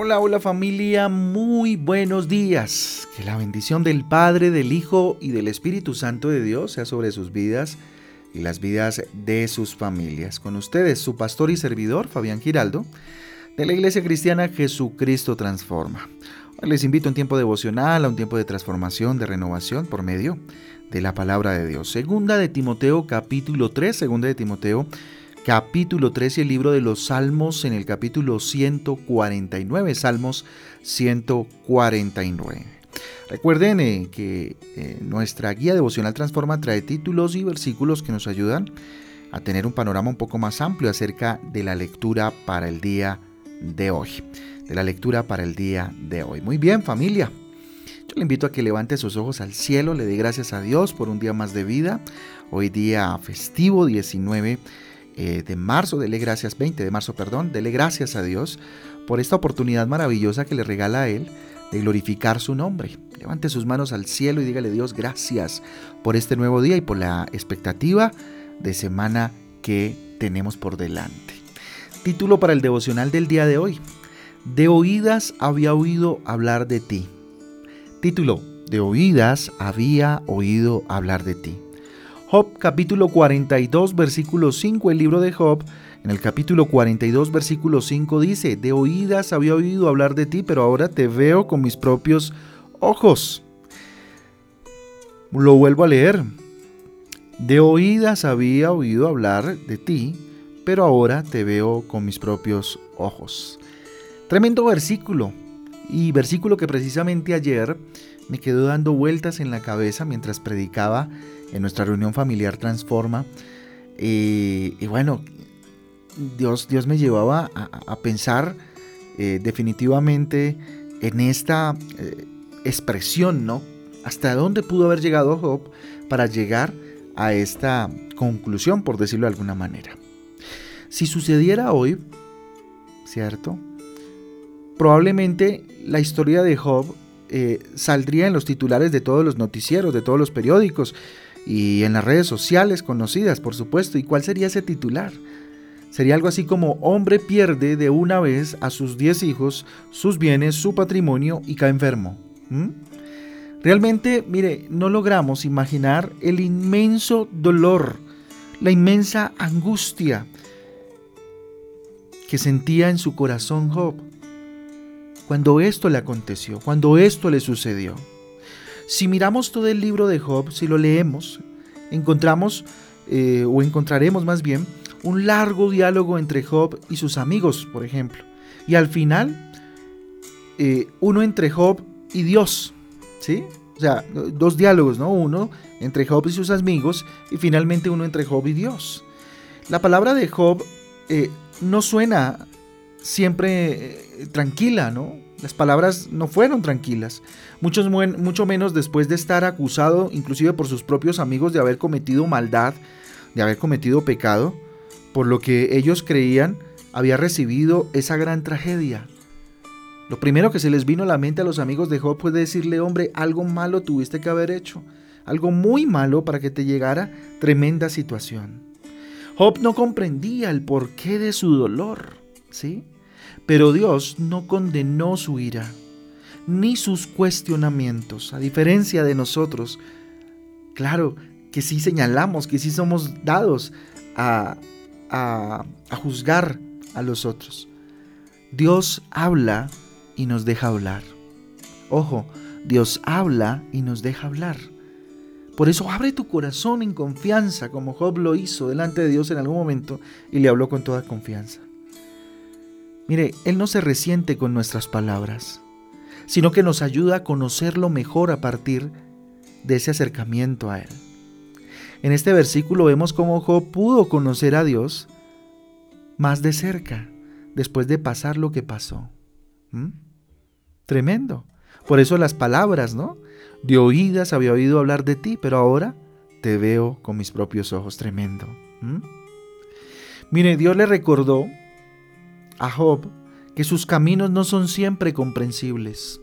Hola, hola familia, muy buenos días. Que la bendición del Padre, del Hijo y del Espíritu Santo de Dios sea sobre sus vidas y las vidas de sus familias. Con ustedes, su pastor y servidor, Fabián Giraldo, de la Iglesia Cristiana Jesucristo Transforma. Hoy les invito a un tiempo devocional, a un tiempo de transformación, de renovación por medio de la palabra de Dios. Segunda de Timoteo capítulo 3, segunda de Timoteo capítulo 3 y el libro de los Salmos en el capítulo 149, Salmos 149. Recuerden eh, que eh, nuestra guía devocional Transforma trae títulos y versículos que nos ayudan a tener un panorama un poco más amplio acerca de la lectura para el día de hoy. De la lectura para el día de hoy. Muy bien, familia. Yo le invito a que levante sus ojos al cielo, le dé gracias a Dios por un día más de vida. Hoy día festivo 19 eh, de marzo, dele gracias, 20 de marzo, perdón, dele gracias a Dios por esta oportunidad maravillosa que le regala a Él de glorificar su nombre. Levante sus manos al cielo y dígale Dios gracias por este nuevo día y por la expectativa de semana que tenemos por delante. Título para el devocional del día de hoy. De oídas había oído hablar de ti. Título. De oídas había oído hablar de ti. Job capítulo 42 versículo 5, el libro de Job, en el capítulo 42 versículo 5 dice, de oídas había oído hablar de ti, pero ahora te veo con mis propios ojos. Lo vuelvo a leer. De oídas había oído hablar de ti, pero ahora te veo con mis propios ojos. Tremendo versículo. Y versículo que precisamente ayer me quedó dando vueltas en la cabeza mientras predicaba en nuestra reunión familiar Transforma. y bueno, Dios, Dios me llevaba a, pensar eh, definitivamente en esta eh, expresión, ¿no? ¿Hasta dónde pudo haber llegado Job para llegar a esta conclusión, por decirlo de alguna manera? Si sucediera hoy, ¿cierto? Probablemente la historia de Job eh, saldría en los titulares de todos los noticieros, de todos los periódicos y en las redes sociales conocidas, por supuesto. ¿Y cuál sería ese titular? Sería algo así como hombre pierde de una vez a sus 10 hijos, sus bienes, su patrimonio y cae enfermo. Realmente, mire, no logramos imaginar el inmenso dolor, la inmensa angustia que sentía en su corazón Job cuando esto le aconteció, cuando esto le sucedió. Si miramos todo el libro de Job, si lo leemos, encontramos, eh, o encontraremos más bien, un largo diálogo entre Job y sus amigos, por ejemplo. Y al final, eh, uno entre Job y Dios, ¿sí? O sea, dos diálogos, ¿no? Uno entre Job y sus amigos y finalmente uno entre Job y Dios. La palabra de Job eh, no suena siempre eh, tranquila, ¿no? Las palabras no fueron tranquilas, mucho, mucho menos después de estar acusado inclusive por sus propios amigos de haber cometido maldad, de haber cometido pecado, por lo que ellos creían había recibido esa gran tragedia. Lo primero que se les vino a la mente a los amigos de Job fue decirle, hombre, algo malo tuviste que haber hecho, algo muy malo para que te llegara tremenda situación. Job no comprendía el porqué de su dolor, ¿sí? Pero Dios no condenó su ira, ni sus cuestionamientos, a diferencia de nosotros. Claro que sí señalamos, que sí somos dados a, a, juzgar a los otros. Dios habla y nos deja hablar. Ojo, Dios habla y nos deja hablar. Por eso abre tu corazón en confianza, como Job lo hizo delante de Dios en algún momento y le habló con toda confianza. Mire, Él no se resiente con nuestras palabras, sino que nos ayuda a conocerlo mejor a partir de ese acercamiento a Él. En este versículo vemos cómo Job pudo conocer a Dios más de cerca después de pasar lo que pasó. ¿Mm? Tremendo. Por eso las palabras, ¿no? De oídas había oído hablar de ti, pero ahora te veo con mis propios ojos. Tremendo. ¿Mm? Mire, Dios le recordó a Job que sus caminos no son siempre comprensibles,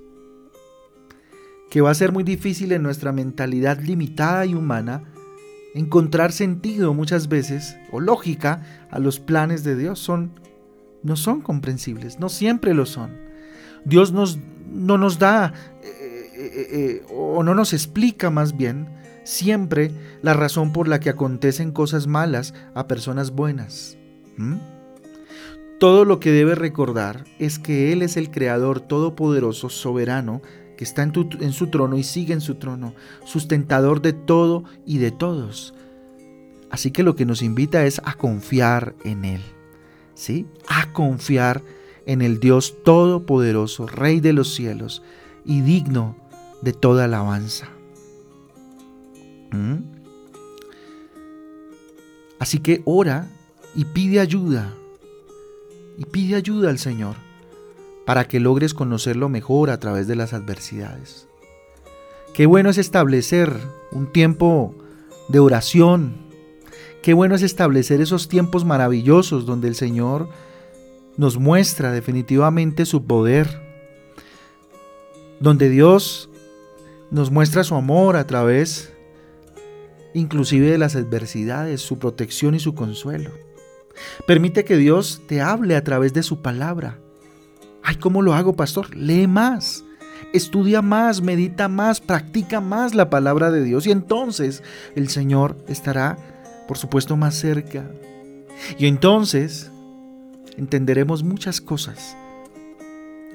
que va a ser muy difícil en nuestra mentalidad limitada y humana encontrar sentido muchas veces o lógica a los planes de Dios son no son comprensibles, no siempre lo son. Dios nos, no nos da eh, eh, eh, o no nos explica más bien siempre la razón por la que acontecen cosas malas a personas buenas. Todo lo que debe recordar es que Él es el Creador Todopoderoso, soberano, que está en, en, su trono y sigue en su trono, sustentador de todo y de todos. Así que lo que nos invita es a confiar en Él, ¿sí? A confiar en el Dios Todopoderoso, Rey de los cielos y digno de toda alabanza. ¿Mm? Así que ora y pide ayuda, y pide ayuda al Señor para que logres conocerlo mejor a través de las adversidades. Qué bueno es establecer un tiempo de oración. Qué bueno es establecer esos tiempos maravillosos donde el Señor nos muestra definitivamente su poder. Donde Dios nos muestra su amor a través inclusive de las adversidades, su protección y su consuelo. Permite que Dios te hable a través de su palabra. Ay, ¿cómo lo hago, pastor? Lee más, estudia más, medita más, practica más la palabra de Dios y entonces el Señor estará, por supuesto, más cerca. Y entonces entenderemos muchas cosas,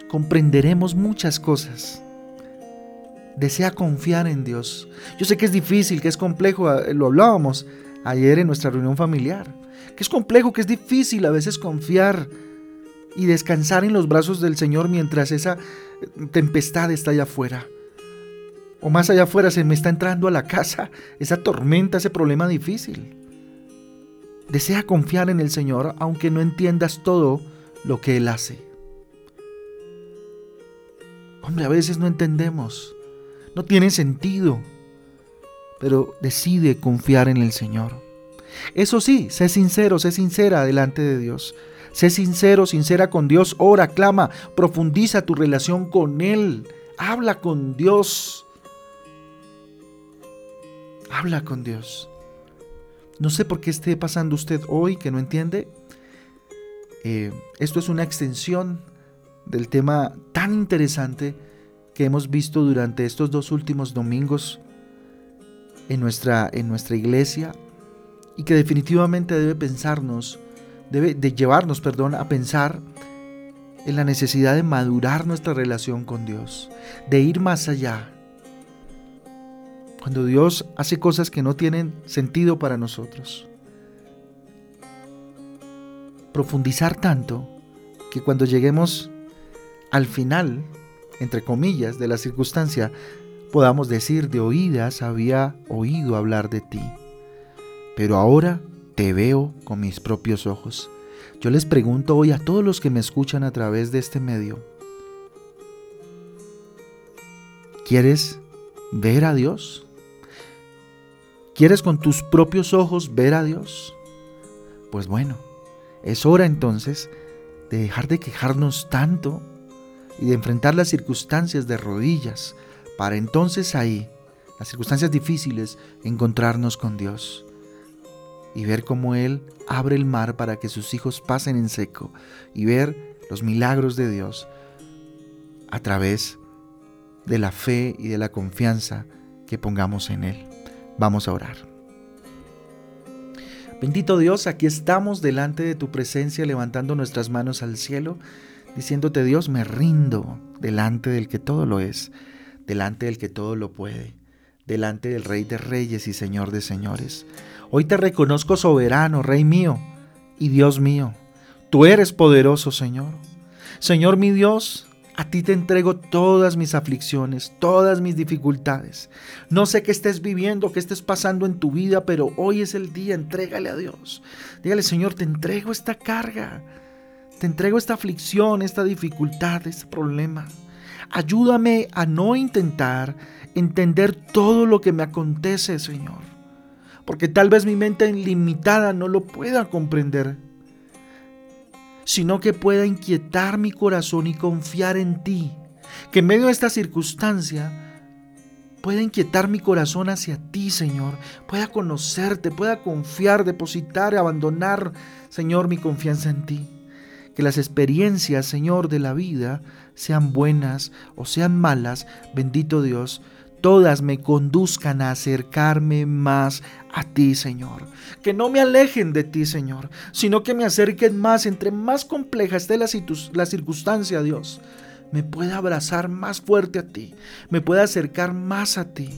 comprenderemos muchas cosas. Desea confiar en Dios. Yo sé que es difícil, que es complejo, lo hablábamos ayer en nuestra reunión familiar, que es complejo, que es difícil a veces confiar y descansar en los brazos del Señor mientras esa tempestad está allá afuera. O más allá afuera se me está entrando a la casa esa tormenta, ese problema difícil. Desea confiar en el Señor aunque no entiendas todo lo que Él hace. Hombre, a veces no entendemos. No tiene sentido. Pero decide confiar en el Señor. Eso sí, sé sincero, sé sincera delante de Dios. Sé sincero, sincera con Dios, ora, clama, profundiza tu relación con Él. Habla con Dios. Habla con Dios. No sé por qué esté pasando usted hoy que no entiende. Eh, esto es una extensión del tema tan interesante que hemos visto durante estos dos últimos domingos en nuestra, en nuestra iglesia y que definitivamente debe pensarnos debe de llevarnos, perdón, a pensar en la necesidad de madurar nuestra relación con Dios, de ir más allá. Cuando Dios hace cosas que no tienen sentido para nosotros. Profundizar tanto que cuando lleguemos al final, entre comillas, de la circunstancia, podamos decir de oídas había oído hablar de ti, pero ahora te veo con mis propios ojos. Yo les pregunto hoy a todos los que me escuchan a través de este medio, ¿quieres ver a Dios? ¿Quieres con tus propios ojos ver a Dios? Pues bueno, es hora entonces de dejar de quejarnos tanto y de enfrentar las circunstancias de rodillas, para entonces ahí, las circunstancias difíciles, encontrarnos con Dios y ver cómo Él abre el mar para que sus hijos pasen en seco y ver los milagros de Dios a través de la fe y de la confianza que pongamos en Él. Vamos a orar. Bendito Dios, aquí estamos delante de tu presencia levantando nuestras manos al cielo, diciéndote Dios, me rindo delante del que todo lo es, delante del que todo lo puede, delante del Rey de Reyes y Señor de Señores. Hoy te reconozco soberano, Rey mío y Dios mío. Tú eres poderoso, Señor. Señor mi Dios, a ti te entrego todas mis aflicciones, todas mis dificultades. No sé qué estés viviendo, qué estés pasando en tu vida, pero hoy es el día, entrégale a Dios. Dígale, Señor, te entrego esta carga, te entrego esta aflicción, esta dificultad, este problema. Ayúdame a no intentar entender todo lo que me acontece, Señor porque tal vez mi mente limitada no lo pueda comprender, sino que pueda inquietar mi corazón y confiar en ti, que en medio de esta circunstancia pueda inquietar mi corazón hacia ti, Señor, pueda conocerte, pueda confiar, depositar, abandonar, Señor, mi confianza en ti. que las experiencias, Señor, de la vida, sean buenas o sean malas, bendito Dios, todas me conduzcan a acercarme más a ti, Señor. Que no me alejen de ti, Señor, sino que me acerquen más, entre más compleja esté la, la circunstancia, Dios. Me pueda abrazar más fuerte a ti, me pueda acercar más a ti.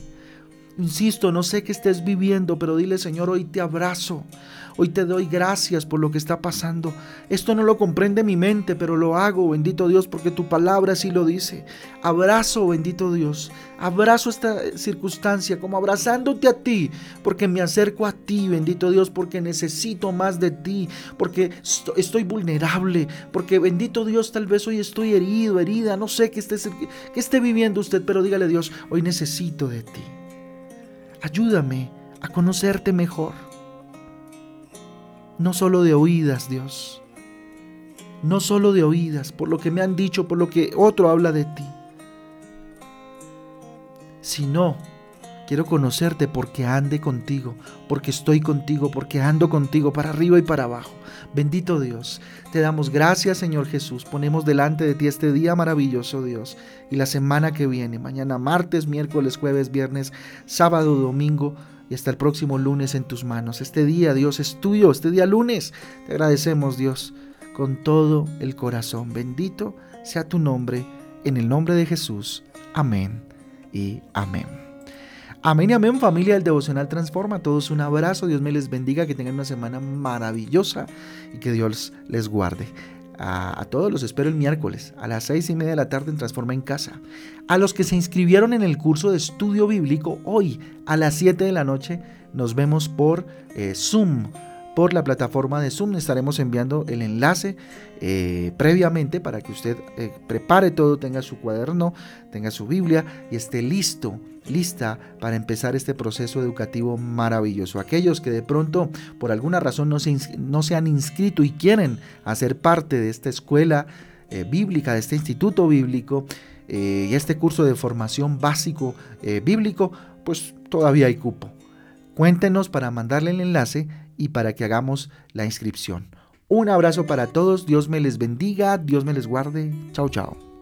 Insisto, no sé qué estés viviendo, pero dile, Señor, hoy te abrazo. Hoy te doy gracias por lo que está pasando. Esto no lo comprende mi mente, pero lo hago, bendito Dios, porque tu palabra así lo dice. Abrazo, bendito Dios. Abrazo esta circunstancia como abrazándote a ti, porque me acerco a ti, bendito Dios, porque necesito más de ti, porque estoy vulnerable, porque bendito Dios, tal vez hoy estoy herido, herida, no sé qué esté, qué esté viviendo usted, pero dígale Dios, hoy necesito de ti. Ayúdame a conocerte mejor. No solo de oídas, Dios. No solo de oídas, por lo que me han dicho, por lo que otro habla de ti. Sino Quiero conocerte porque ande contigo, porque estoy contigo, porque ando contigo para arriba y para abajo. Bendito Dios, te damos gracias Señor Jesús. Ponemos delante de ti este día maravilloso Dios y la semana que viene, mañana martes, miércoles, jueves, viernes, sábado, domingo y hasta el próximo lunes en tus manos. Este día Dios es tuyo, este día lunes. Te agradecemos Dios con todo el corazón. Bendito sea tu nombre, en el nombre de Jesús. Amén y amén. Amén y amén familia del Devocional Transforma. A todos un abrazo, Dios me les bendiga, que tengan una semana maravillosa y que Dios les guarde. A, todos los espero el miércoles a las seis y media de la tarde en Transforma en Casa. A los que se inscribieron en el curso de estudio bíblico, hoy a las 7 de la noche nos vemos por eh, Zoom por la plataforma de Zoom. Estaremos enviando el enlace eh, previamente para que usted eh, prepare todo, tenga su cuaderno, tenga su Biblia y esté listo, lista para empezar este proceso educativo maravilloso. Aquellos que de pronto por alguna razón no se, no se han inscrito y quieren hacer parte de esta escuela eh, bíblica, de este instituto bíblico y este curso de formación básico bíblico, pues todavía hay cupo. Cuéntenos para mandarle el enlace y para que hagamos la inscripción. Un abrazo para todos, Dios me les bendiga, Dios me les guarde. Chao, chao.